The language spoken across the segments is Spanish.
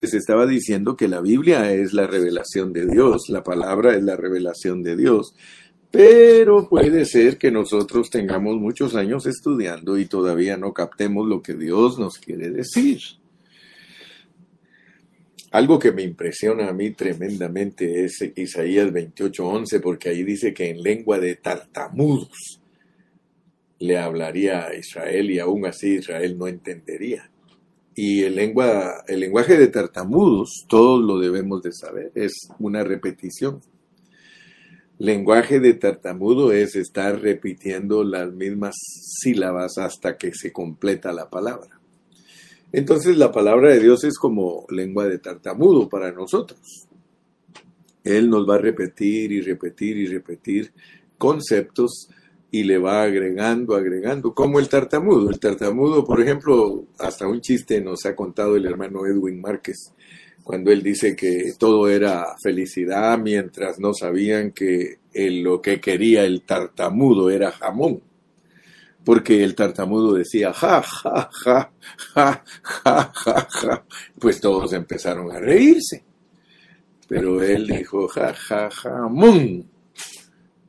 les estaba diciendo que la Biblia es la revelación de Dios, la palabra es la revelación de Dios. Pero puede ser que nosotros tengamos muchos años estudiando y todavía no captemos lo que Dios nos quiere decir. Algo que me impresiona a mí tremendamente es Isaías 28:11, porque ahí dice que en lengua de tartamudos le hablaría a Israel y aún así Israel no entendería. Y el, lengua, el lenguaje de tartamudos, todos lo debemos de saber, es una repetición. Lenguaje de tartamudo es estar repitiendo las mismas sílabas hasta que se completa la palabra. Entonces la palabra de Dios es como lengua de tartamudo para nosotros. Él nos va a repetir y repetir y repetir conceptos y le va agregando, agregando, como el tartamudo. El tartamudo, por ejemplo, hasta un chiste nos ha contado el hermano Edwin Márquez cuando él dice que todo era felicidad mientras no sabían que lo que quería el tartamudo era jamón. Porque el tartamudo decía ja, ja, ja, ja, ja, ja. Pues todos empezaron a reírse. Pero él dijo ja, ja, jamón.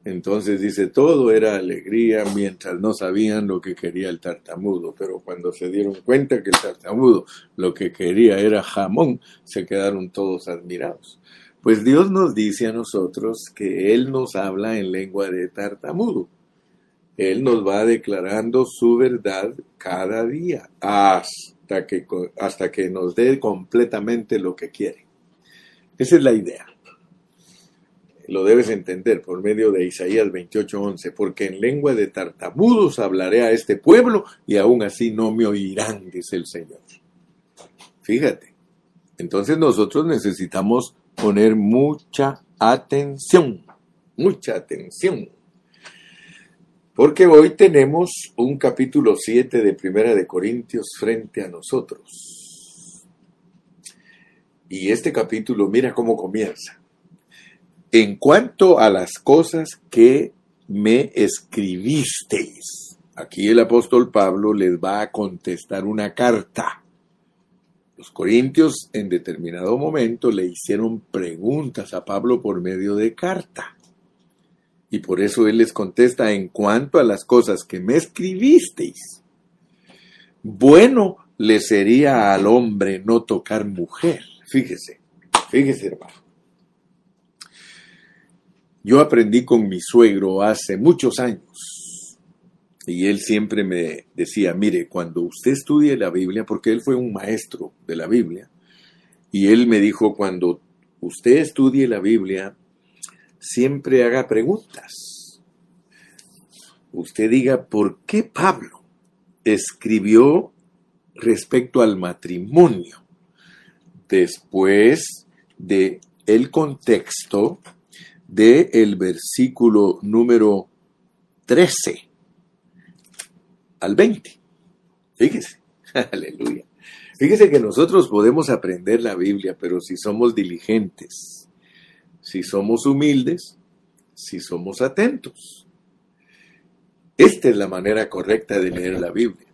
Entonces dice, todo era alegría mientras no sabían lo que quería el tartamudo, pero cuando se dieron cuenta que el tartamudo lo que quería era jamón, se quedaron todos admirados. Pues Dios nos dice a nosotros que Él nos habla en lengua de tartamudo. Él nos va declarando su verdad cada día hasta que, hasta que nos dé completamente lo que quiere. Esa es la idea lo debes entender por medio de Isaías 28:11, porque en lengua de tartamudos hablaré a este pueblo y aún así no me oirán, dice el Señor. Fíjate, entonces nosotros necesitamos poner mucha atención, mucha atención. Porque hoy tenemos un capítulo 7 de Primera de Corintios frente a nosotros. Y este capítulo, mira cómo comienza en cuanto a las cosas que me escribisteis. Aquí el apóstol Pablo les va a contestar una carta. Los corintios en determinado momento le hicieron preguntas a Pablo por medio de carta. Y por eso él les contesta en cuanto a las cosas que me escribisteis. Bueno le sería al hombre no tocar mujer. Fíjese, fíjese hermano. Yo aprendí con mi suegro hace muchos años y él siempre me decía, mire, cuando usted estudie la Biblia, porque él fue un maestro de la Biblia, y él me dijo, cuando usted estudie la Biblia, siempre haga preguntas. Usted diga, ¿por qué Pablo escribió respecto al matrimonio después de el contexto de el versículo número 13 al 20. Fíjese, aleluya. Fíjese que nosotros podemos aprender la Biblia, pero si somos diligentes, si somos humildes, si somos atentos. Esta es la manera correcta de leer la Biblia.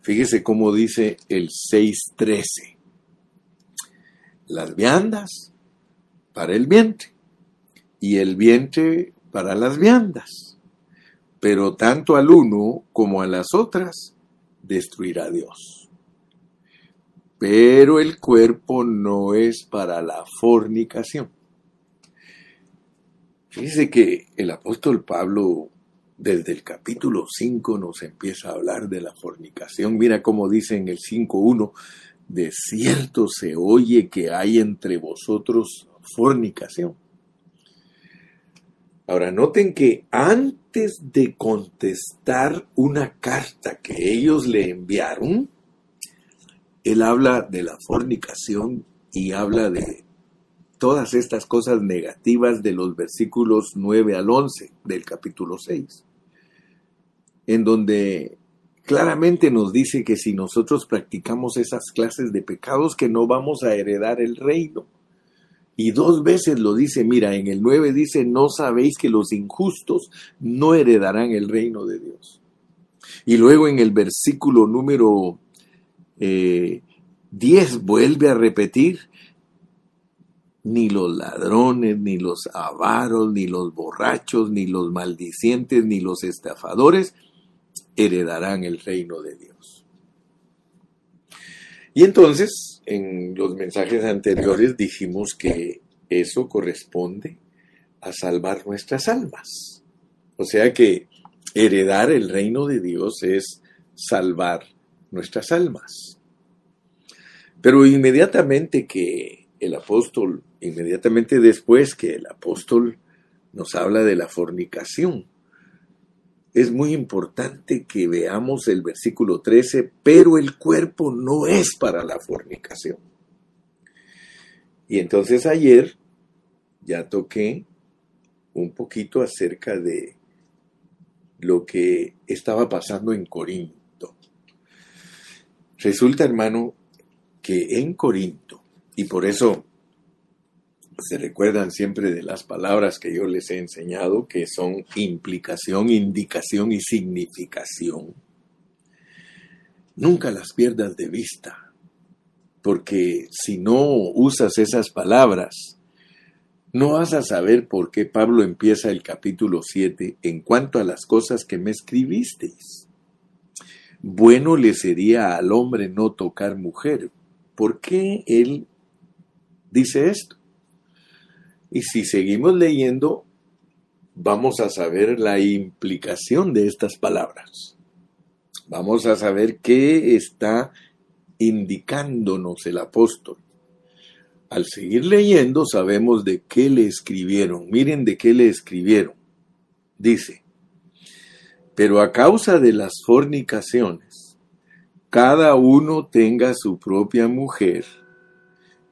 Fíjese cómo dice el 6.13. Las viandas para el vientre y el vientre para las viandas. Pero tanto al uno como a las otras destruirá Dios. Pero el cuerpo no es para la fornicación. Fíjese que el apóstol Pablo desde el capítulo 5 nos empieza a hablar de la fornicación. Mira cómo dice en el 5.1, de cierto se oye que hay entre vosotros fornicación. Ahora, noten que antes de contestar una carta que ellos le enviaron, él habla de la fornicación y habla de todas estas cosas negativas de los versículos 9 al 11 del capítulo 6, en donde claramente nos dice que si nosotros practicamos esas clases de pecados, que no vamos a heredar el reino. Y dos veces lo dice, mira, en el 9 dice, no sabéis que los injustos no heredarán el reino de Dios. Y luego en el versículo número 10 10 vuelve a repetir, ni los ladrones, ni los avaros, ni los borrachos, ni los maldicientes, ni los estafadores heredarán el reino de Dios. Y entonces, en los mensajes anteriores dijimos que eso corresponde a salvar nuestras almas. O sea que heredar el reino de Dios es salvar nuestras almas. Pero inmediatamente que el apóstol, inmediatamente después que el apóstol nos habla de la fornicación, es muy importante que veamos el versículo 13, pero el cuerpo no es para la fornicación. Y entonces ayer ya toqué un poquito acerca de lo que estaba pasando en Corinto. Resulta, hermano, que en Corinto, y por eso se recuerdan siempre de las palabras que yo les he enseñado, que son implicación, indicación y significación. Nunca las pierdas de vista, porque si no usas esas palabras, no vas a saber por qué Pablo empieza el capítulo 7 en cuanto a las cosas que me escribisteis. Bueno le sería al hombre no tocar mujer. ¿Por qué él dice esto? Y si seguimos leyendo, vamos a saber la implicación de estas palabras. Vamos a saber qué está indicándonos el apóstol. Al seguir leyendo sabemos de qué le escribieron. Miren de qué le escribieron. Dice, pero a causa de las fornicaciones, cada uno tenga su propia mujer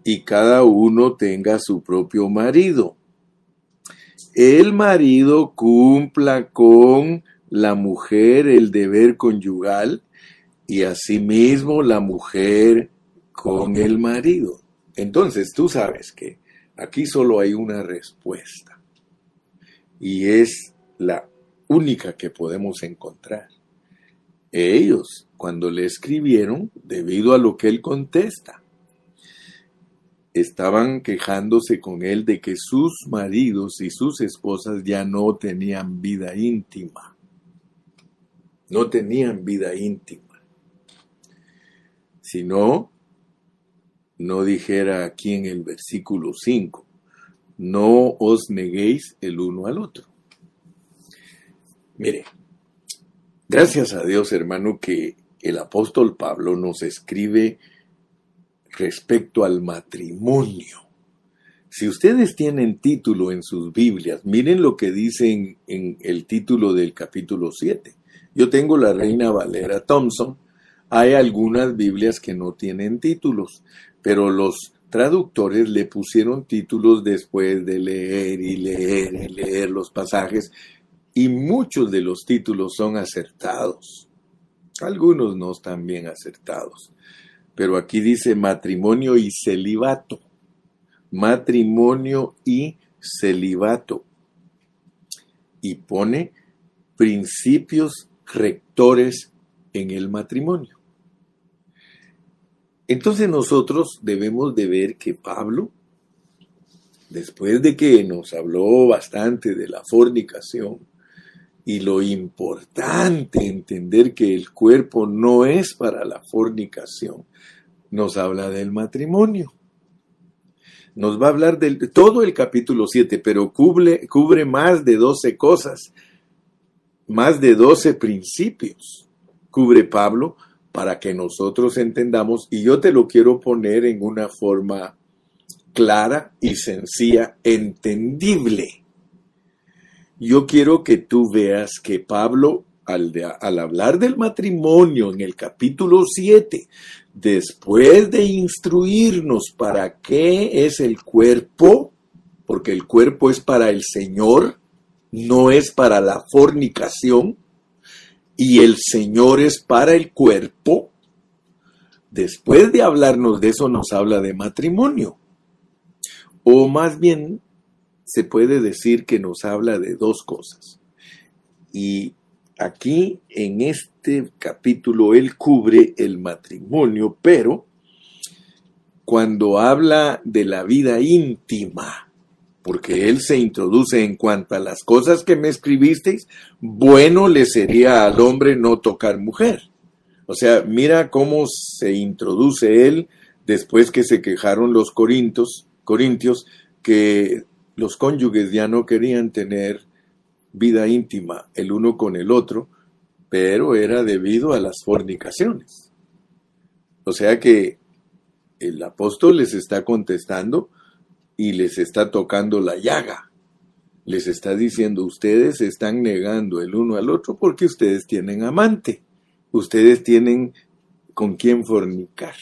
y cada uno tenga su propio marido. El marido cumpla con la mujer el deber conyugal y asimismo la mujer con el marido. Entonces tú sabes que aquí solo hay una respuesta y es la única que podemos encontrar. Ellos, cuando le escribieron, debido a lo que él contesta, estaban quejándose con él de que sus maridos y sus esposas ya no tenían vida íntima. No tenían vida íntima. Sino, no dijera aquí en el versículo 5, no os neguéis el uno al otro. Mire, gracias a Dios hermano que el apóstol Pablo nos escribe respecto al matrimonio. Si ustedes tienen título en sus Biblias, miren lo que dicen en el título del capítulo 7. Yo tengo la Reina Valera Thompson. Hay algunas Biblias que no tienen títulos, pero los traductores le pusieron títulos después de leer y leer y leer los pasajes y muchos de los títulos son acertados. Algunos no están bien acertados pero aquí dice matrimonio y celibato. Matrimonio y celibato. Y pone principios rectores en el matrimonio. Entonces nosotros debemos de ver que Pablo, después de que nos habló bastante de la fornicación, y lo importante entender que el cuerpo no es para la fornicación, nos habla del matrimonio. Nos va a hablar de todo el capítulo 7, pero cubre, cubre más de 12 cosas, más de 12 principios. Cubre Pablo para que nosotros entendamos, y yo te lo quiero poner en una forma clara y sencilla, entendible. Yo quiero que tú veas que Pablo, al, hablar del matrimonio en el capítulo 7, después de instruirnos para qué es el cuerpo, porque el cuerpo es para el Señor, no es para la fornicación, y el Señor es para el cuerpo, después de hablarnos de eso nos habla de matrimonio. O más bien se puede decir que nos habla de dos cosas. Y aquí en este capítulo él cubre el matrimonio, pero cuando habla de la vida íntima, porque él se introduce en cuanto a las cosas que me escribisteis, bueno le sería al hombre no tocar mujer. O sea, mira cómo se introduce él después que se quejaron los corintios, corintios que los cónyuges ya no querían tener vida íntima el uno con el otro, pero era debido a las fornicaciones. O sea que el apóstol les está contestando y les está tocando la llaga. Les está diciendo, ustedes están negando el uno al otro porque ustedes tienen amante. Ustedes tienen con quién fornicar.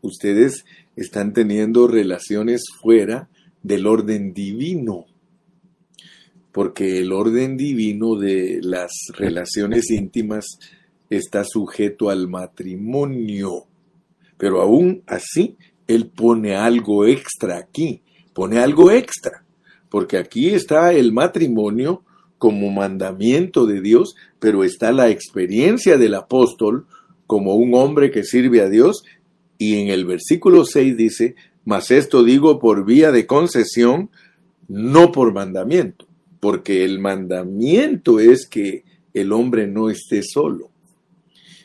Ustedes están teniendo relaciones fuera del orden divino. Porque el orden divino de las relaciones íntimas está sujeto al matrimonio. Pero aún así, él pone algo extra aquí, pone algo extra, porque aquí está el matrimonio como mandamiento de Dios, pero está la experiencia del apóstol como un hombre que sirve a Dios, y en el versículo 6 dice, mas esto digo por vía de concesión, no por mandamiento, porque el mandamiento es que el hombre no esté solo.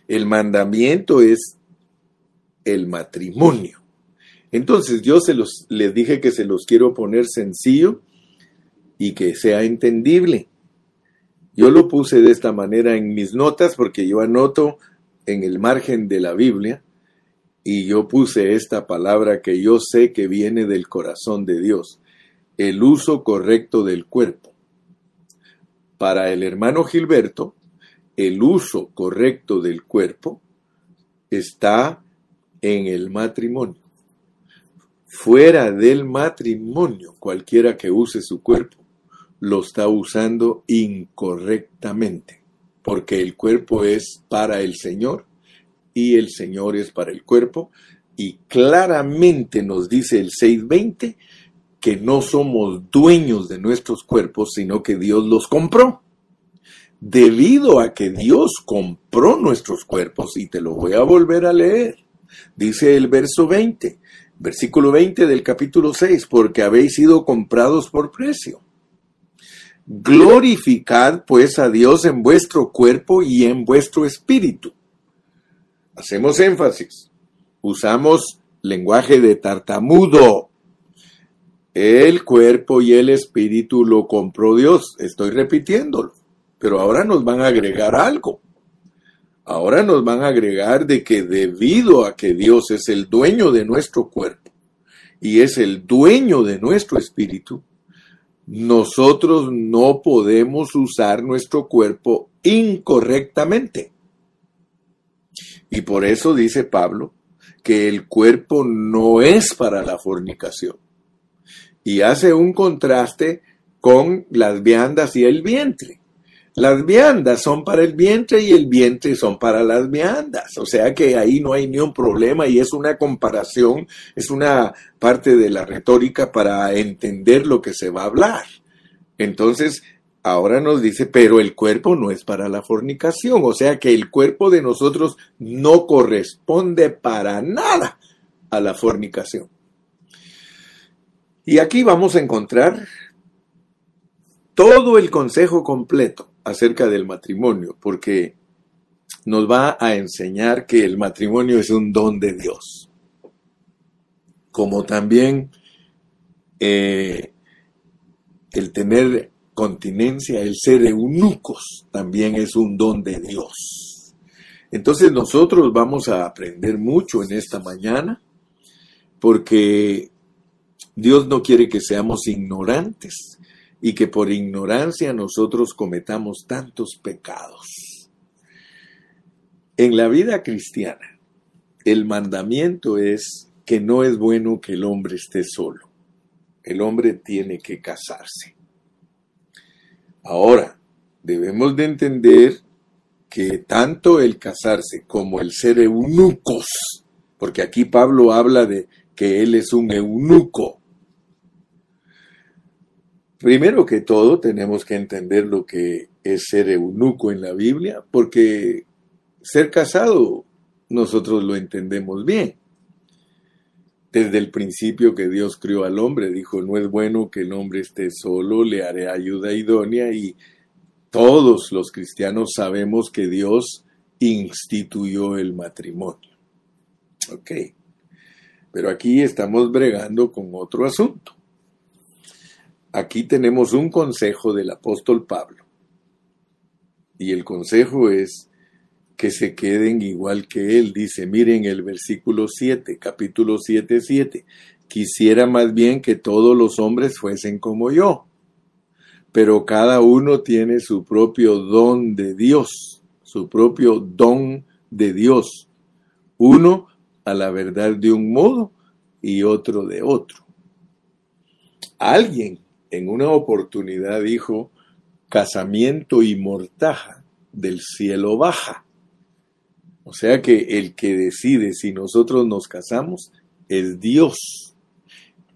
El mandamiento es el matrimonio. Entonces yo se los, les dije que se los quiero poner sencillo y que sea entendible. Yo lo puse de esta manera en mis notas porque yo anoto en el margen de la Biblia y yo puse esta palabra que yo sé que viene del corazón de Dios, el uso correcto del cuerpo. Para el hermano Gilberto, el uso correcto del cuerpo está en el matrimonio. Fuera del matrimonio, cualquiera que use su cuerpo lo está usando incorrectamente, porque el cuerpo es para el Señor y el Señor es para el cuerpo, y claramente nos dice el 620 que no somos dueños de nuestros cuerpos, sino que Dios los compró. Debido a que Dios compró nuestros cuerpos, y te lo voy a volver a leer, Dice el verso 20, versículo 20 del capítulo 6, porque habéis sido comprados por precio. Glorificad pues a Dios en vuestro cuerpo y en vuestro espíritu. Hacemos énfasis. Usamos lenguaje de tartamudo. El cuerpo y el espíritu lo compró Dios. Estoy repitiéndolo. Pero ahora nos van a agregar algo. Ahora nos van a agregar de que debido a que Dios es el dueño de nuestro cuerpo y es el dueño de nuestro espíritu, nosotros no podemos usar nuestro cuerpo incorrectamente. Y por eso dice Pablo que el cuerpo no es para la fornicación. Y hace un contraste con las viandas y el vientre. Las viandas son para el vientre y el vientre son para las viandas. O sea que ahí no hay ni un problema y es una comparación, es una parte de la retórica para entender lo que se va a hablar. Entonces, ahora nos dice, pero el cuerpo no es para la fornicación. O sea que el cuerpo de nosotros no corresponde para nada a la fornicación. Y aquí vamos a encontrar todo el consejo completo acerca del matrimonio, porque nos va a enseñar que el matrimonio es un don de Dios. Como también eh, el tener continencia, el ser eunucos, también es un don de Dios. Entonces nosotros vamos a aprender mucho en esta mañana, porque Dios no quiere que seamos ignorantes y que por ignorancia nosotros cometamos tantos pecados. En la vida cristiana, el mandamiento es que no es bueno que el hombre esté solo. El hombre tiene que casarse. Ahora, debemos de entender que tanto el casarse como el ser eunucos, porque aquí Pablo habla de que él es un eunuco, Primero que todo, tenemos que entender lo que es ser eunuco en la Biblia, porque ser casado nosotros lo entendemos bien. Desde el principio que Dios crió al hombre, dijo, no es bueno que el hombre esté solo, le haré ayuda idónea y todos los cristianos sabemos que Dios instituyó el matrimonio. Ok, pero aquí estamos bregando con otro asunto. Aquí tenemos un consejo del apóstol Pablo. Y el consejo es que se queden igual que él. Dice, miren el versículo 7, capítulo 7, 7. Quisiera más bien que todos los hombres fuesen como yo, pero cada uno tiene su propio don de Dios, su propio don de Dios. Uno a la verdad de un modo y otro de otro. Alguien en una oportunidad dijo, casamiento y mortaja del cielo baja. O sea que el que decide si nosotros nos casamos es Dios.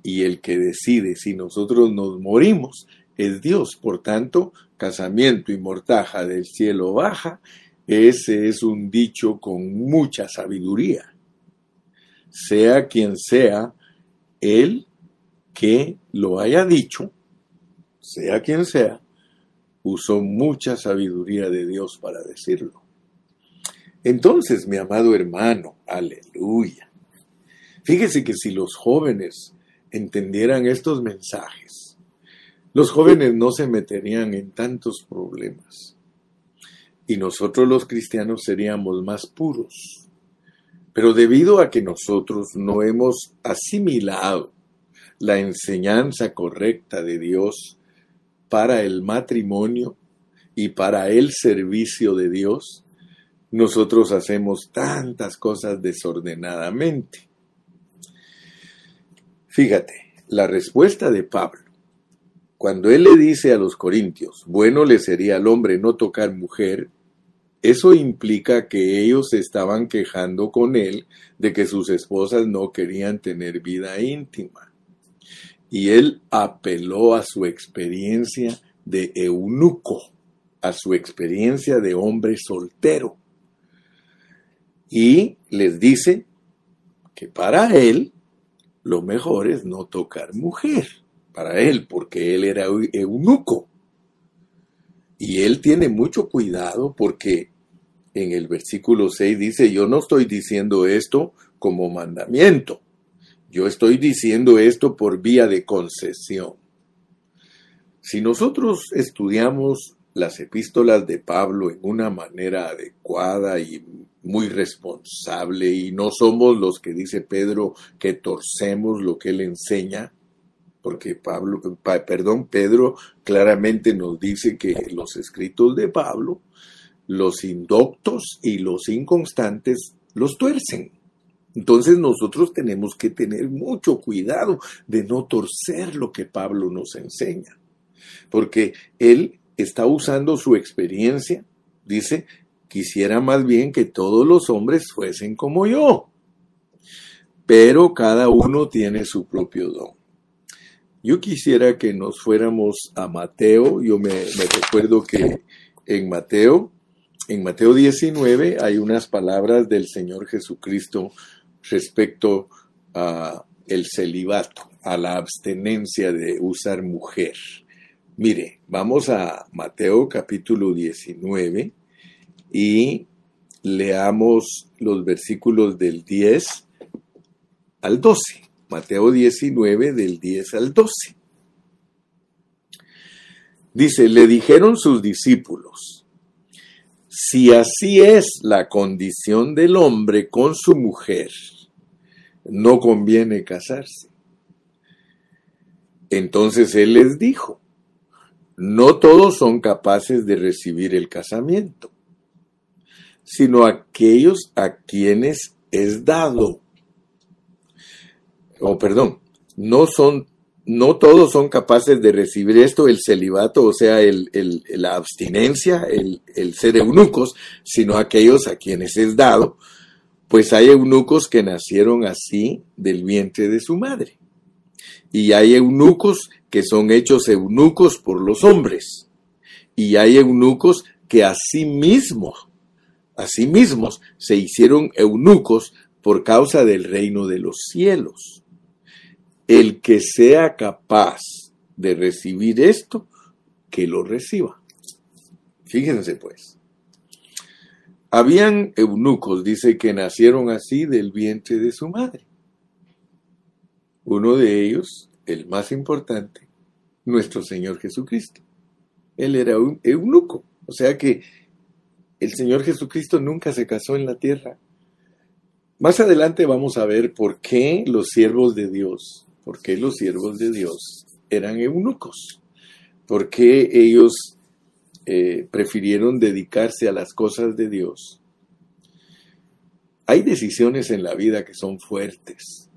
Y el que decide si nosotros nos morimos es Dios. Por tanto, casamiento y mortaja del cielo baja, ese es un dicho con mucha sabiduría. Sea quien sea el que lo haya dicho, sea quien sea, usó mucha sabiduría de Dios para decirlo. Entonces, mi amado hermano, aleluya. Fíjese que si los jóvenes entendieran estos mensajes, los jóvenes no se meterían en tantos problemas. Y nosotros los cristianos seríamos más puros. Pero debido a que nosotros no hemos asimilado la enseñanza correcta de Dios para el matrimonio y para el servicio de Dios, nosotros hacemos tantas cosas desordenadamente. Fíjate, la respuesta de Pablo, cuando él le dice a los corintios, bueno le sería al hombre no tocar mujer, eso implica que ellos estaban quejando con él de que sus esposas no querían tener vida íntima. Y él apeló a su experiencia de eunuco, a su experiencia de hombre soltero y les dice que para él lo mejor es no tocar mujer, para él, porque él era eunuco. Y él tiene mucho cuidado porque en el versículo 6 dice, yo no estoy diciendo esto como mandamiento, yo estoy diciendo esto por vía de concesión. Si nosotros estudiamos las epístolas de Pablo en una manera adecuada y muy responsable y no somos los que dice Pedro que torcemos lo que él enseña, porque Pablo, perdón, Pedro claramente nos dice que los escritos de Pablo, los indoctos y los inconstantes los tuercen. Entonces nosotros tenemos que tener mucho cuidado de no torcer lo que Pablo nos enseña, porque él está usando su experiencia, dice, Quisiera más bien que todos los hombres fuesen como yo. Pero cada uno tiene su propio don. Yo quisiera que nos fuéramos a Mateo. Yo me, recuerdo que en Mateo, en Mateo 19 hay unas palabras del Señor Jesucristo respecto a el celibato, a la abstenencia de usar mujer. Mire, vamos a Mateo capítulo 19 y leamos los versículos del 10 al 12. Mateo 19 del 10 al 12. Dice, le dijeron sus discípulos, si así es la condición del hombre con su mujer, no conviene casarse. Entonces él les dijo, no todos son capaces de recibir el casamiento sino aquellos a quienes es dado. O oh, perdón, no son, no todos son capaces de recibir esto, el celibato, o sea, el, la abstinencia, el, el ser eunucos, sino aquellos a quienes es dado, pues hay eunucos que nacieron así del vientre de su madre. Y hay eunucos que son hechos eunucos por los hombres. Y hay eunucos que a sí mismos Asimismo, se hicieron eunucos por causa del reino de los cielos. el que sea capaz de recibir esto, que lo reciba. Fíjense pues. Habían eunucos, dice, que nacieron así del vientre de su madre. Uno de ellos, el más importante, nuestro Señor Jesucristo. Él era un eunuco. O sea que el Señor Jesucristo nunca se casó en la tierra. Más adelante vamos a ver por qué los siervos de Dios, por qué los siervos de Dios eran eunucos, por qué ellos eh, prefirieron dedicarse a las cosas de Dios. Hay decisiones en la vida que son fuertes.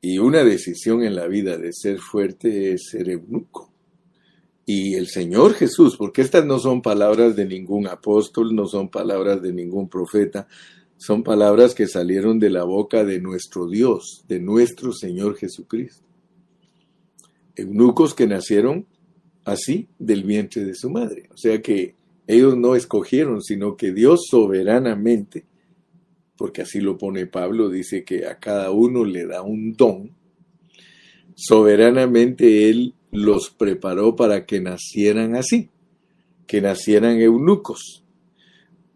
Y una decisión en la vida de ser fuerte es ser eunuco. Y el Señor Jesús, porque estas no son palabras de ningún apóstol, no son palabras de ningún profeta, son palabras que salieron de la boca de nuestro Dios, de nuestro Señor Jesucristo. Eunucos que nacieron así del vientre de su madre. O sea que ellos no escogieron, sino que Dios soberanamente porque así lo pone Pablo, dice que a cada uno le da un don. Soberanamente Él los preparó para que nacieran así, que nacieran eunucos.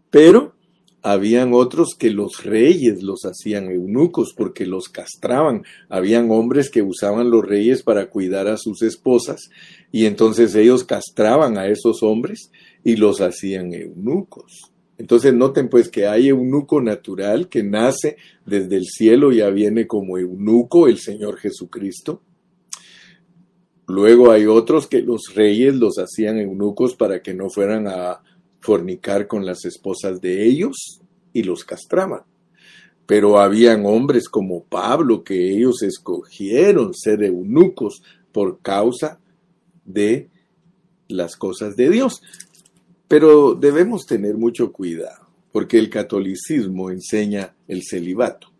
Pero habían otros que los reyes los hacían eunucos porque los castraban. Habían hombres que usaban los reyes para cuidar a sus esposas y entonces ellos castraban a esos hombres y los hacían eunucos. Entonces noten pues que hay eunuco natural que nace desde el cielo, ya viene como eunuco el Señor Jesucristo. Luego hay otros que los reyes los hacían eunucos para que no fueran a fornicar con las esposas de ellos y los castraban. Pero habían hombres como Pablo que ellos escogieron ser eunucos por causa de las cosas de Dios. Pero debemos tener mucho cuidado, porque el catolicismo enseña el celibato.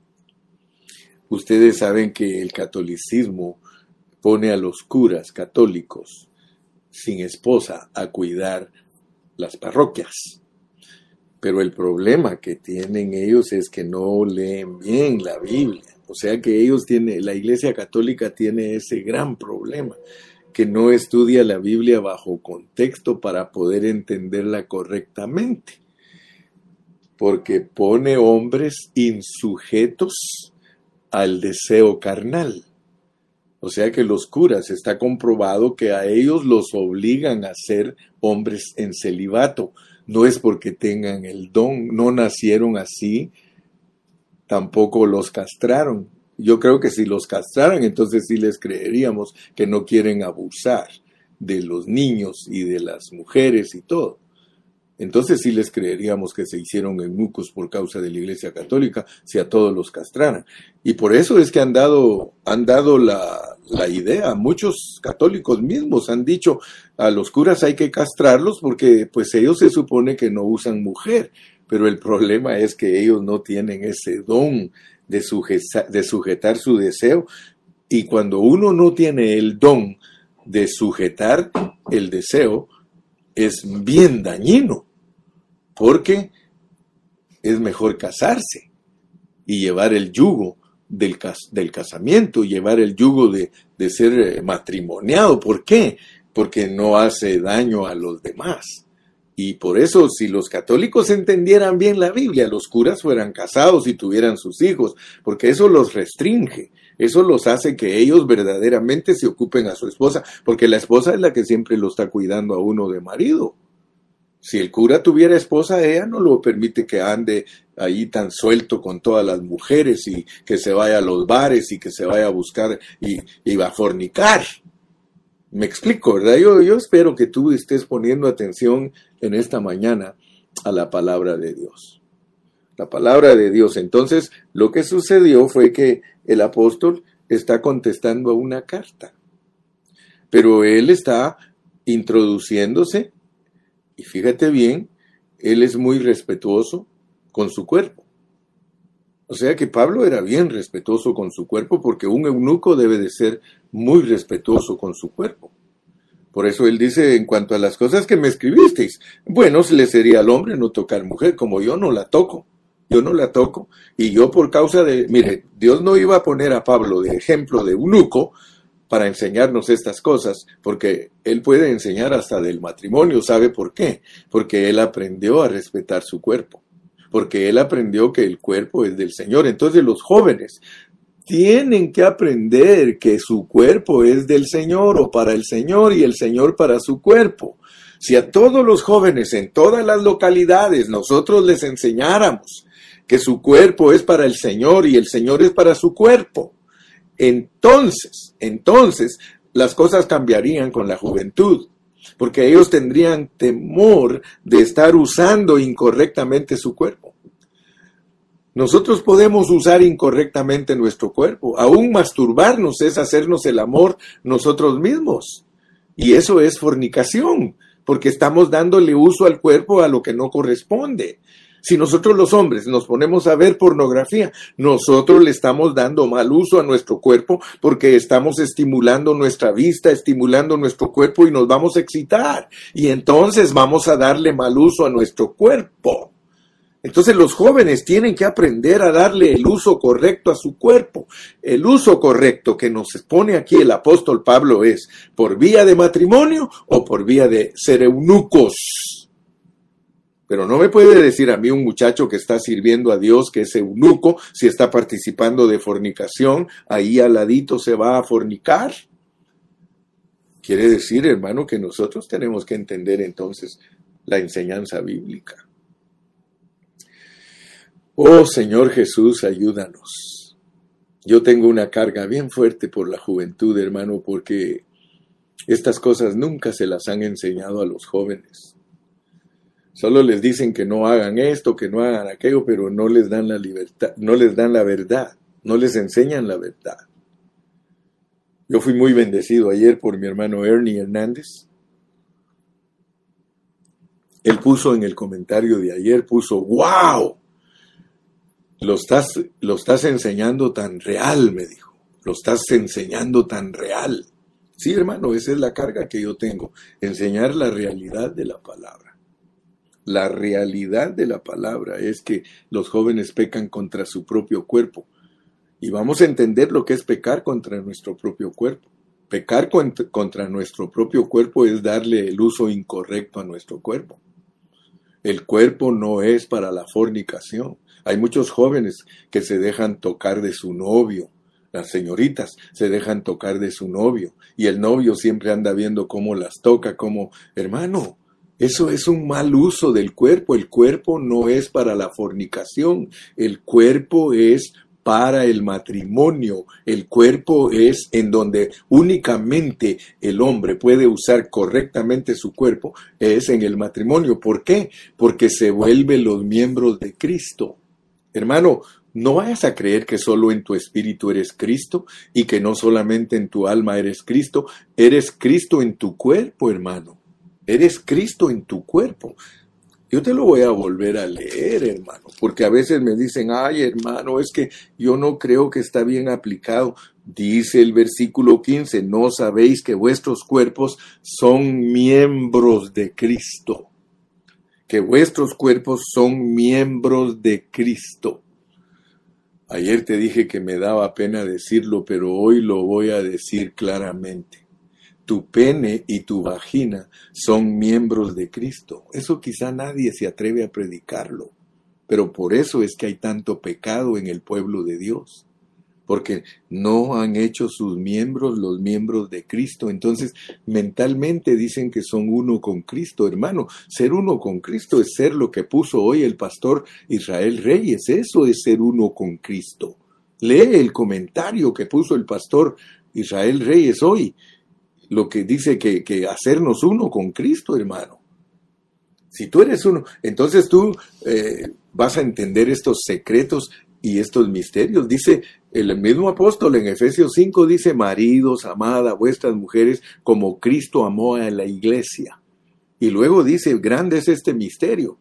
Ustedes saben que el catolicismo pone a los curas católicos sin esposa a cuidar las parroquias. Pero el problema que tienen ellos es que no leen bien la Biblia. O sea que ellos tienen, la Iglesia Católica tiene ese gran problema que no estudia la Biblia bajo contexto para poder entenderla correctamente, porque pone hombres insujetos al deseo carnal. O sea que los curas está comprobado que a ellos los obligan a ser hombres en celibato. No es porque tengan el don, no nacieron así, tampoco los castraron. Yo creo que si los castraran, entonces sí les creeríamos que no quieren abusar de los niños y de las mujeres y todo. Entonces sí les creeríamos que se hicieron eunucos por causa de la Iglesia Católica si a todos los castraran. Y por eso es que han dado, han dado la, la idea, muchos católicos mismos han dicho a los curas hay que castrarlos porque pues ellos se supone que no usan mujer, pero el problema es que ellos no tienen ese don de, de sujetar su deseo. Y cuando uno no tiene el don de sujetar el deseo, es bien dañino, porque es mejor casarse y llevar el yugo del, del casamiento, llevar el yugo de, de ser eh, matrimoniado. ¿Por qué? Porque no hace daño a los demás. Y por eso, si los católicos entendieran bien la Biblia, los curas fueran casados y tuvieran sus hijos, porque eso los restringe, eso los hace que ellos verdaderamente se ocupen a su esposa, porque la esposa es la que siempre lo está cuidando a uno de marido. Si el cura tuviera esposa, ella no lo permite que ande ahí tan suelto con todas las mujeres y que se vaya a los bares y que se vaya a buscar y, va a fornicar. Me explico, ¿verdad? Yo, espero que tú estés poniendo atención en esta mañana a la palabra de Dios. La palabra de Dios. Entonces, lo que sucedió fue que el apóstol está contestando a una carta, pero él está introduciéndose, y fíjate bien, él es muy respetuoso con su cuerpo. O sea que Pablo era bien respetuoso con su cuerpo porque un eunuco debe de ser muy respetuoso con su cuerpo. Por eso él dice, en cuanto a las cosas que me escribisteis, bueno, le sería al hombre no tocar mujer, como yo no la toco. yo no la toco. Y yo por causa de, mire, Dios no iba a poner a Pablo de ejemplo de eunuco para enseñarnos estas cosas, porque él puede enseñar hasta del matrimonio, ¿sabe por qué? Porque él aprendió a respetar su cuerpo, porque él aprendió que el cuerpo es del Señor. Entonces los jóvenes tienen que aprender que su cuerpo es del Señor o para el Señor y el Señor para su cuerpo. Si a todos los jóvenes en todas las localidades nosotros les enseñáramos que su cuerpo es para el Señor y el Señor es para su cuerpo, entonces, entonces las cosas cambiarían con la juventud, porque ellos tendrían temor de estar usando incorrectamente su cuerpo. Nosotros podemos usar incorrectamente nuestro cuerpo. Aún masturbarnos es hacernos el amor nosotros mismos. Y eso es fornicación, porque estamos dándole uso al cuerpo a lo que no corresponde. Si nosotros los hombres nos ponemos a ver pornografía, nosotros le estamos dando mal uso a nuestro cuerpo porque estamos estimulando nuestra vista, estimulando nuestro cuerpo y nos vamos a excitar. Y entonces vamos a darle mal uso a nuestro cuerpo. Entonces los jóvenes tienen que aprender a darle el uso correcto a su cuerpo. El uso correcto que nos expone aquí el apóstol Pablo es por vía de matrimonio o por vía de ser eunucos. Pero no me puede decir a mí un muchacho que está sirviendo a Dios que es eunuco, si está participando de fornicación, ahí al ladito se va a fornicar. Quiere decir, hermano, que nosotros tenemos que entender entonces la enseñanza bíblica. Oh Señor Jesús, ayúdanos. Yo tengo una carga bien fuerte por la juventud, hermano, porque estas cosas nunca se las han enseñado a los jóvenes. Solo les dicen que no hagan esto, que no hagan aquello, pero no les dan la libertad, no les dan la verdad, no les enseñan la verdad. Yo fui muy bendecido ayer por mi hermano Ernie Hernández. Él puso en el comentario de ayer, puso, wow, lo estás, lo estás enseñando tan real, me dijo. Lo estás enseñando tan real. Sí, hermano, esa es la carga que yo tengo. Enseñar la realidad de la palabra. La realidad de la palabra es que los jóvenes pecan contra su propio cuerpo. Y vamos a entender lo que es pecar contra nuestro propio cuerpo. Pecar contra nuestro propio cuerpo es darle el uso incorrecto a nuestro cuerpo. El cuerpo no es para la fornicación. Hay muchos jóvenes que se dejan tocar de su novio. Las señoritas se dejan tocar de su novio. Y el novio siempre anda viendo cómo las toca, como, hermano, eso es un mal uso del cuerpo. El cuerpo no es para la fornicación. El cuerpo es para el matrimonio. El cuerpo es en donde únicamente el hombre puede usar correctamente su cuerpo, es en el matrimonio. ¿Por qué? Porque se vuelven los miembros de Cristo. Hermano, no vayas a creer que solo en tu espíritu eres Cristo y que no solamente en tu alma eres Cristo, eres Cristo en tu cuerpo, hermano. Eres Cristo en tu cuerpo. Yo te lo voy a volver a leer, hermano, porque a veces me dicen, ay, hermano, es que yo no creo que está bien aplicado. Dice el versículo 15, no sabéis que vuestros cuerpos son miembros de Cristo vuestros cuerpos son miembros de Cristo. Ayer te dije que me daba pena decirlo, pero hoy lo voy a decir claramente. Tu pene y tu vagina son miembros de Cristo. Eso quizá nadie se atreve a predicarlo, pero por eso es que hay tanto pecado en el pueblo de Dios porque no han hecho sus miembros los miembros de Cristo. Entonces, mentalmente dicen que son uno con Cristo, hermano. Ser uno con Cristo es ser lo que puso hoy el pastor Israel Reyes. Eso es ser uno con Cristo. Lee el comentario que puso el pastor Israel Reyes hoy. Lo que dice que, hacernos uno con Cristo, hermano. Si tú eres uno, entonces tú eh, vas a entender estos secretos y estos misterios. Dice el mismo apóstol en Efesios 5, dice, maridos, amad vuestras mujeres como Cristo amó a la iglesia. Y luego dice, grande es este misterio.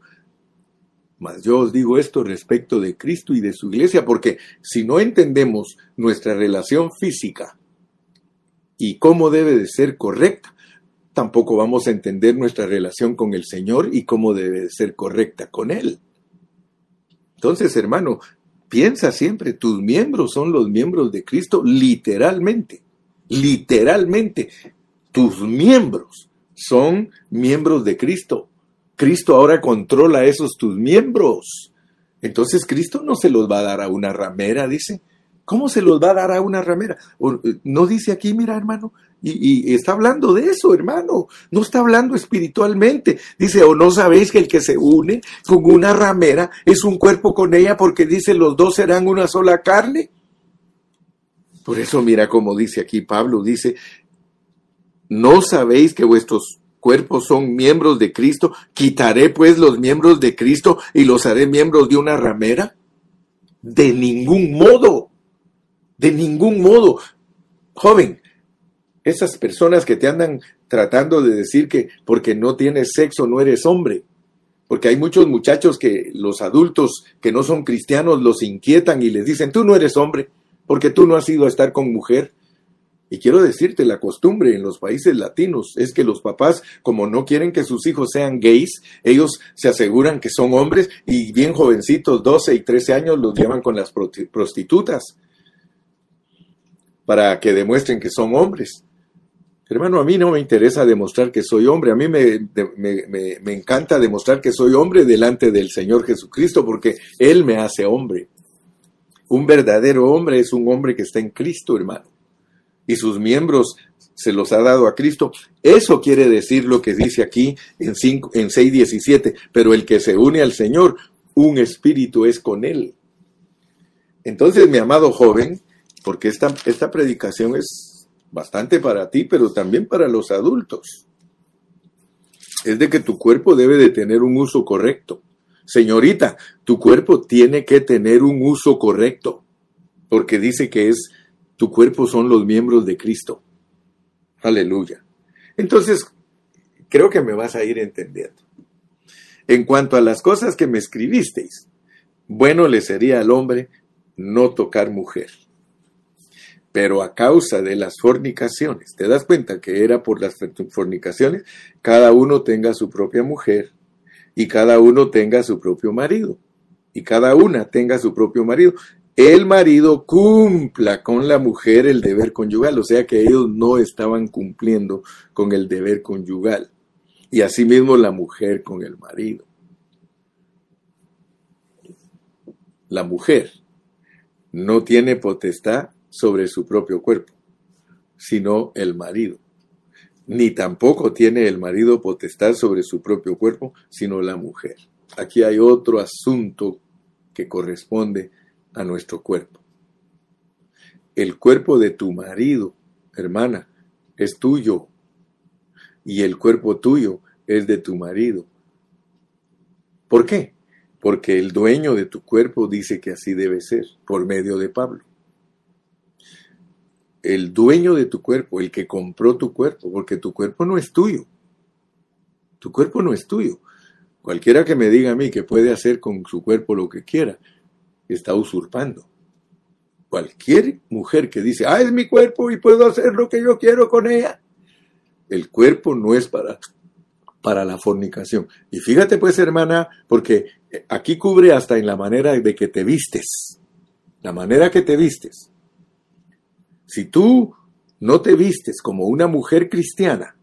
Mas yo os digo esto respecto de Cristo y de su iglesia, porque si no entendemos nuestra relación física y cómo debe de ser correcta, tampoco vamos a entender nuestra relación con el Señor y cómo debe de ser correcta con Él. Entonces, hermano, piensa siempre, tus miembros son los miembros de Cristo literalmente, literalmente. Tus miembros son miembros de Cristo. Cristo ahora controla esos tus miembros. Entonces Cristo no se los va a dar a una ramera, dice. ¿Cómo se los va a dar a una ramera? Eh, no dice aquí, mira hermano, y, está hablando de eso, hermano. No está hablando espiritualmente. Dice, o no sabéis que el que se une con una ramera es un cuerpo con ella porque dice, los dos serán una sola carne. Por eso mira como dice aquí Pablo, dice, ¿no sabéis que vuestros cuerpos son miembros de Cristo, quitaré pues los miembros de Cristo y los haré miembros de una ramera? De ningún modo, de ningún modo. Joven, esas personas que te andan tratando de decir que porque no tienes sexo no eres hombre, porque hay muchos muchachos que los adultos que no son cristianos los inquietan y les dicen, tú no eres hombre, porque tú no has ido a estar con mujer, y quiero decirte, la costumbre en los países latinos es que los papás, como no quieren que sus hijos sean gays, ellos se aseguran que son hombres y bien jovencitos, 12 y 13 años, los llevan con las prostitutas para que demuestren que son hombres. Hermano, a mí no me interesa demostrar que soy hombre, a mí me, me, me, encanta demostrar que soy hombre delante del Señor Jesucristo porque Él me hace hombre. Un verdadero hombre es un hombre que está en Cristo, hermano y sus miembros se los ha dado a Cristo. Eso quiere decir lo que dice aquí en, 5, en 6.17, pero el que se une al Señor, un espíritu es con él. Entonces, mi amado joven, porque esta, esta predicación es bastante para ti, pero también para los adultos, es de que tu cuerpo debe de tener un uso correcto. Señorita, tu cuerpo tiene que tener un uso correcto, porque dice que es tu cuerpo son los miembros de Cristo. Aleluya. Entonces, creo que me vas a ir entendiendo. En cuanto a las cosas que me escribisteis, bueno le sería al hombre no tocar mujer. Pero a causa de las fornicaciones, ¿te das cuenta que era por las fornicaciones? Cada uno tenga su propia mujer y cada uno tenga su propio marido y cada una tenga su propio marido el marido cumpla con la mujer el deber conyugal, o sea que ellos no estaban cumpliendo con el deber conyugal, y asimismo la mujer con el marido. La mujer no tiene potestad sobre su propio cuerpo, sino el marido. Ni tampoco tiene el marido potestad sobre su propio cuerpo, sino la mujer. Aquí hay otro asunto que corresponde a nuestro cuerpo. El cuerpo de tu marido, hermana, es tuyo y el cuerpo tuyo es de tu marido. ¿Por qué? Porque el dueño de tu cuerpo dice que así debe ser, por medio de Pablo. El dueño de tu cuerpo, el que compró tu cuerpo, porque tu cuerpo no es tuyo. Tu cuerpo no es tuyo. Cualquiera que me diga a mí que puede hacer con su cuerpo lo que quiera, está usurpando. Cualquier mujer que dice, ah, es mi cuerpo y puedo hacer lo que yo quiero con ella. El cuerpo no es para, para la fornicación. Y fíjate pues, hermana, porque aquí cubre hasta en la manera de que te vistes. La manera que te vistes. Si tú no te vistes como una mujer cristiana,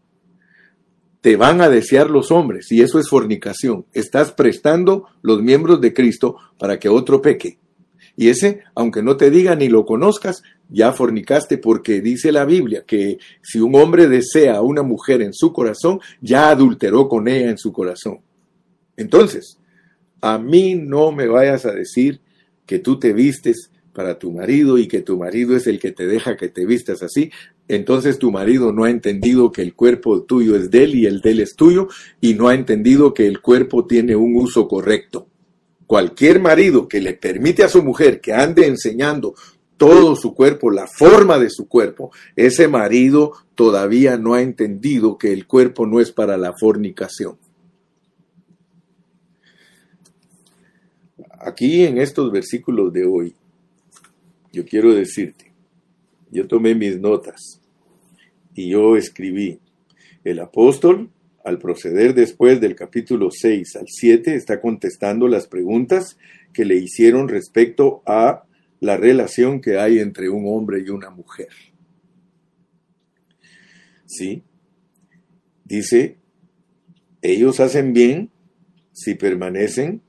te van a desear los hombres, y eso es fornicación. Estás prestando los miembros de Cristo para que otro peque. Y ese, aunque no te diga ni lo conozcas, ya fornicaste porque dice la Biblia que si un hombre desea a una mujer en su corazón, ya adulteró con ella en su corazón. Entonces, a mí no me vayas a decir que tú te vistes para tu marido y que tu marido es el que te deja que te vistas así, entonces tu marido no ha entendido que el cuerpo tuyo es de él y el de él es tuyo y no ha entendido que el cuerpo tiene un uso correcto. Cualquier marido que le permite a su mujer que ande enseñando todo su cuerpo, la forma de su cuerpo, ese marido todavía no ha entendido que el cuerpo no es para la fornicación. Aquí en estos versículos de hoy, yo quiero decirte, yo tomé mis notas y yo escribí, el apóstol, al proceder después del capítulo 6 al 7, está contestando las preguntas que le hicieron respecto a la relación que hay entre un hombre y una mujer. ¿Sí? Dice, ellos hacen bien si permanecen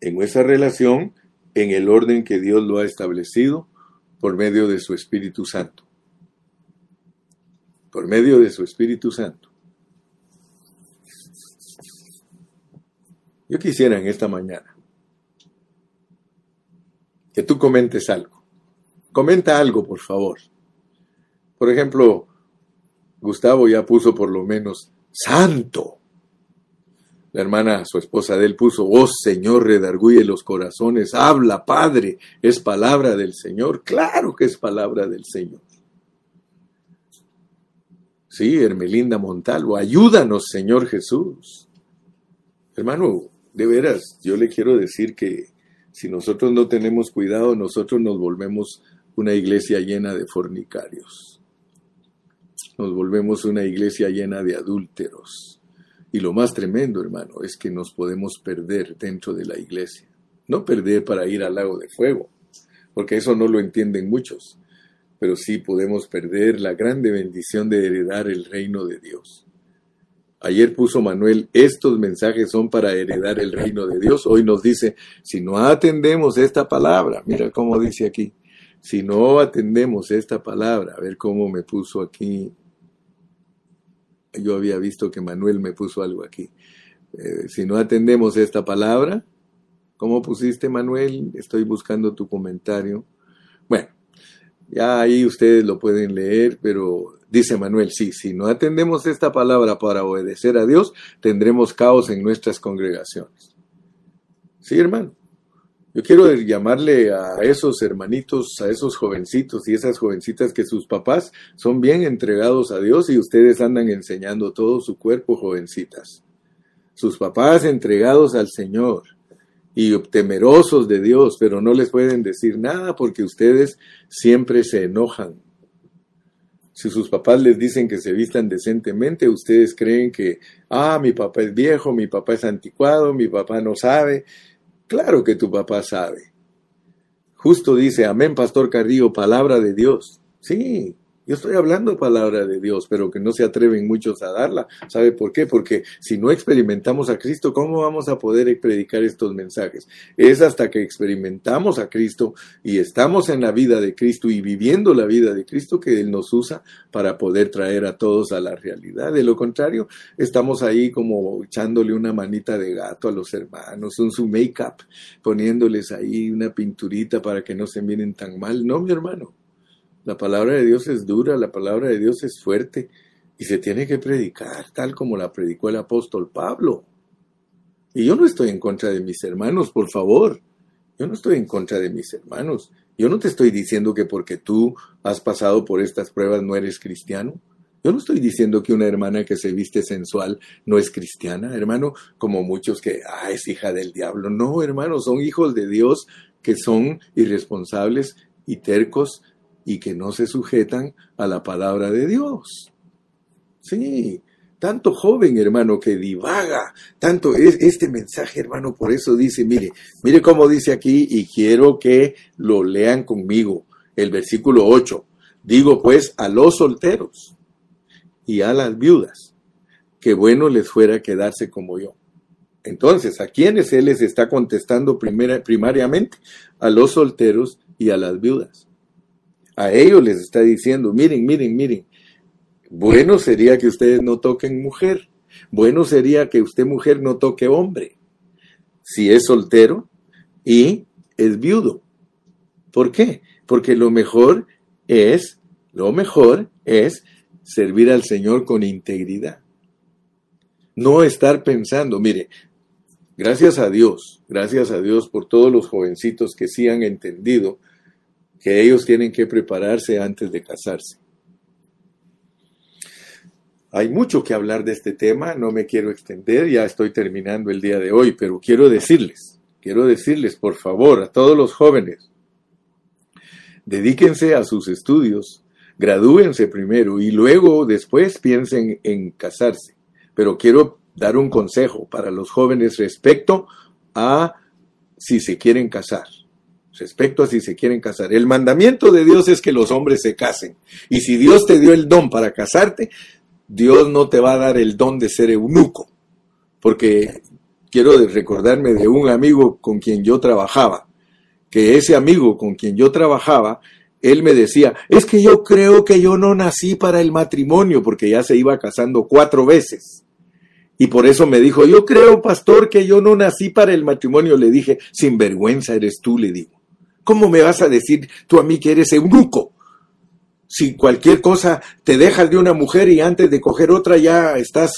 en esa relación en el orden que Dios lo ha establecido por medio de su Espíritu Santo. Por medio de su Espíritu Santo. Yo quisiera en esta mañana que tú comentes algo. Comenta algo, por favor. Por ejemplo, Gustavo ya puso por lo menos santo. La hermana, su esposa de él, puso, oh Señor, redarguye los corazones, habla, Padre, es palabra del Señor. Claro que es palabra del Señor. Sí, Hermelinda Montalvo, ayúdanos, Señor Jesús. Hermano, de veras, yo le quiero decir que si nosotros no tenemos cuidado, nosotros nos volvemos una iglesia llena de fornicarios. Nos volvemos una iglesia llena de adúlteros y lo más tremendo, hermano, es que nos podemos perder dentro de la iglesia. No perder para ir al lago de fuego, porque eso no lo entienden muchos, pero sí podemos perder la grande bendición de heredar el reino de Dios. Ayer puso Manuel, estos mensajes son para heredar el reino de Dios. Hoy nos dice, si no atendemos esta palabra, mira cómo dice aquí, si no atendemos esta palabra, a ver cómo me puso aquí yo había visto que Manuel me puso algo aquí. Eh, si no atendemos esta palabra, ¿cómo pusiste Manuel? Estoy buscando tu comentario. Bueno, ya ahí ustedes lo pueden leer, pero dice Manuel, sí, si no atendemos esta palabra para obedecer a Dios, tendremos caos en nuestras congregaciones. Sí, hermano. Yo quiero llamarle a esos hermanitos, a esos jovencitos y esas jovencitas que sus papás son bien entregados a Dios y ustedes andan enseñando todo su cuerpo, jovencitas. Sus papás entregados al Señor y temerosos de Dios, pero no les pueden decir nada porque ustedes siempre se enojan. Si sus papás les dicen que se vistan decentemente, ustedes creen que, ah, mi papá es viejo, mi papá es anticuado, mi papá no sabe, Claro que tu papá sabe. Justo dice, amén, Pastor Carrillo, palabra de Dios. Sí, yo estoy hablando palabra de Dios, pero que no se atreven muchos a darla. ¿Sabe por qué? Porque si no experimentamos a Cristo, ¿cómo vamos a poder predicar estos mensajes? Es hasta que experimentamos a Cristo y estamos en la vida de Cristo y viviendo la vida de Cristo que Él nos usa para poder traer a todos a la realidad. De lo contrario, estamos ahí como echándole una manita de gato a los hermanos, un su make-up, poniéndoles ahí una pinturita para que no se miren tan mal. No, mi hermano. La palabra de Dios es dura, la palabra de Dios es fuerte y se tiene que predicar tal como la predicó el apóstol Pablo. Y yo no estoy en contra de mis hermanos, por favor. Yo no estoy en contra de mis hermanos. Yo no te estoy diciendo que porque tú has pasado por estas pruebas no eres cristiano. Yo no estoy diciendo que una hermana que se viste sensual no es cristiana, hermano, como muchos que, ah, es hija del diablo. No, hermano, son hijos de Dios que son irresponsables y tercos y que no se sujetan a la palabra de Dios. Sí, tanto joven hermano que divaga, tanto es este mensaje hermano, por eso dice, mire, mire cómo dice aquí y quiero que lo lean conmigo, el versículo 8. Digo pues a los solteros y a las viudas, que bueno les fuera quedarse como yo. Entonces, ¿a quiénes él les está contestando primera, primariamente? A los solteros y a las viudas. A ellos les está diciendo, miren, miren, miren, bueno sería que ustedes no toquen mujer, bueno sería que usted mujer no toque hombre, si es soltero y es viudo. ¿Por qué? Porque lo mejor es, lo mejor es servir al Señor con integridad. No estar pensando, mire, gracias a Dios, gracias a Dios por todos los jovencitos que sí han entendido que ellos tienen que prepararse antes de casarse. Hay mucho que hablar de este tema, no me quiero extender, ya estoy terminando el día de hoy, pero quiero decirles, quiero decirles, por favor, a todos los jóvenes, dedíquense a sus estudios, gradúense primero y luego después piensen en casarse. Pero quiero dar un consejo para los jóvenes respecto a si se quieren casar. Respecto a si se quieren casar. El mandamiento de Dios es que los hombres se casen. Y si Dios te dio el don para casarte, Dios no te va a dar el don de ser eunuco. Porque quiero recordarme de un amigo con quien yo trabajaba, que ese amigo con quien yo trabajaba, él me decía, es que yo creo que yo no nací para el matrimonio, porque ya se iba casando cuatro veces. Y por eso me dijo, yo creo, pastor, que yo no nací para el matrimonio. Le dije, sin vergüenza eres tú, le digo. ¿Cómo me vas a decir tú a mí que eres eunuco? Si cualquier cosa te dejas de una mujer y antes de coger otra ya estás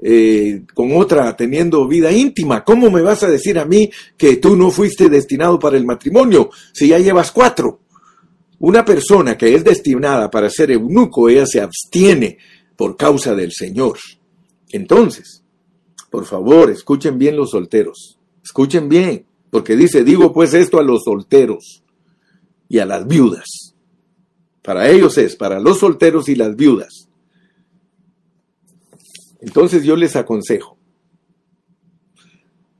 eh, con otra teniendo vida íntima, ¿cómo me vas a decir a mí que tú no fuiste destinado para el matrimonio si ya llevas cuatro? Una persona que es destinada para ser eunuco, ella se abstiene por causa del Señor. Entonces, por favor, escuchen bien los solteros. Escuchen bien, porque dice, digo pues esto a los solteros y a las viudas. Para ellos es, para los solteros y las viudas. Entonces yo les aconsejo,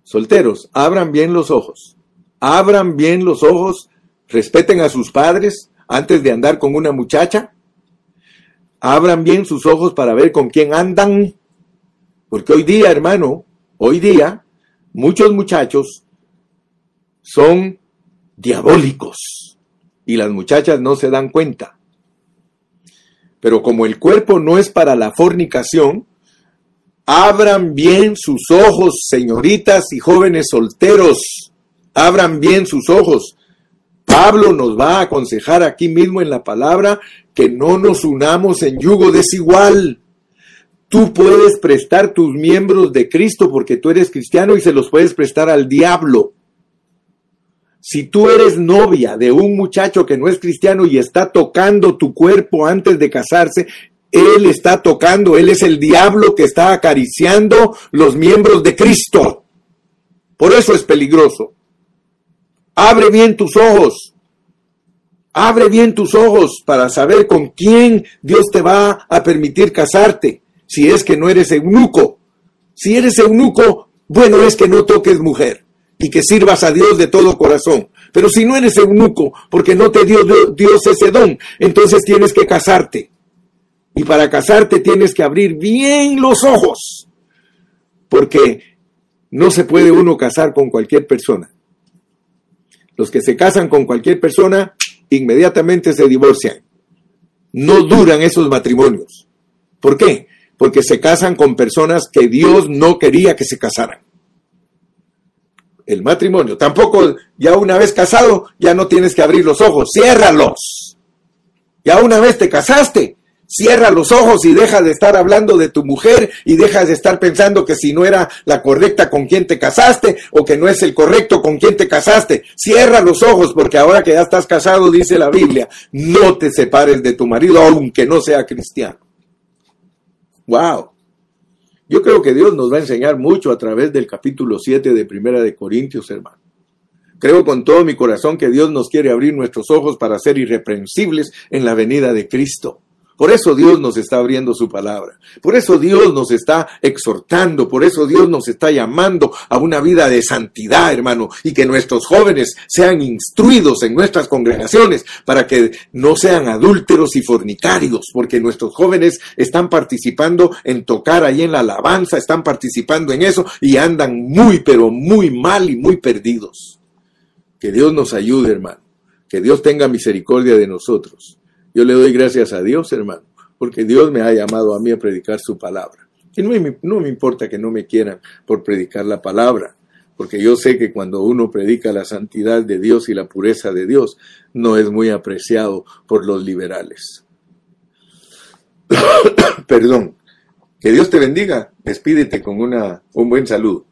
solteros, abran bien los ojos, abran bien los ojos respeten a sus padres antes de andar con una muchacha, abran bien sus ojos para ver con quién andan, porque hoy día, hermano, hoy día, muchos muchachos son diabólicos y las muchachas no se dan cuenta. Pero como el cuerpo no es para la fornicación, abran bien sus ojos, señoritas y jóvenes solteros, abran bien sus ojos Pablo nos va a aconsejar aquí mismo en la palabra que no nos unamos en yugo desigual. Tú puedes prestar tus miembros de Cristo porque tú eres cristiano y se los puedes prestar al diablo. Si tú eres novia de un muchacho que no es cristiano y está tocando tu cuerpo antes de casarse, él está tocando, él es el diablo que está acariciando los miembros de Cristo. Por eso es peligroso. Abre bien tus ojos. Abre bien tus ojos para saber con quién Dios te va a permitir casarte, si es que no eres eunuco. Si eres eunuco, bueno es que no toques mujer y que sirvas a Dios de todo corazón. Pero si no eres eunuco, porque no te dio Dios ese don, entonces tienes que casarte. Y para casarte tienes que abrir bien los ojos, porque no se puede uno casar con cualquier persona. Los que se casan con cualquier persona inmediatamente se divorcian. No duran esos matrimonios. ¿Por qué? Porque se casan con personas que Dios no quería que se casaran. El matrimonio, tampoco ya una vez casado, ya no tienes que abrir los ojos, ciérralos. Ya una vez te casaste, Cierra los ojos y deja de estar hablando de tu mujer y deja de estar pensando que si no era la correcta con quien te casaste o que no es el correcto con quien te casaste. Cierra los ojos porque ahora que ya estás casado, dice la Biblia, no te separes de tu marido aunque no sea cristiano. Wow. Yo creo que Dios nos va a enseñar mucho a través del capítulo 7 de Primera de Corintios, hermano. Creo con todo mi corazón que Dios nos quiere abrir nuestros ojos para ser irreprensibles en la venida de Cristo. Por eso Dios nos está abriendo su palabra. Por eso Dios nos está exhortando. Por eso Dios nos está llamando a una vida de santidad, hermano. Y que nuestros jóvenes sean instruidos en nuestras congregaciones para que no sean adúlteros y fornicarios. Porque nuestros jóvenes están participando en tocar ahí en la alabanza, están participando en eso y andan muy, pero muy mal y muy perdidos. Que Dios nos ayude, hermano. Que Dios tenga misericordia de nosotros yo le doy gracias a Dios, hermano, porque Dios me ha llamado a mí a predicar su palabra. Y no me, importa que no me quieran por predicar la palabra, porque yo sé que cuando uno predica la santidad de Dios y la pureza de Dios, no es muy apreciado por los liberales. Perdón. Que Dios te bendiga. Despídete con una, un buen saludo.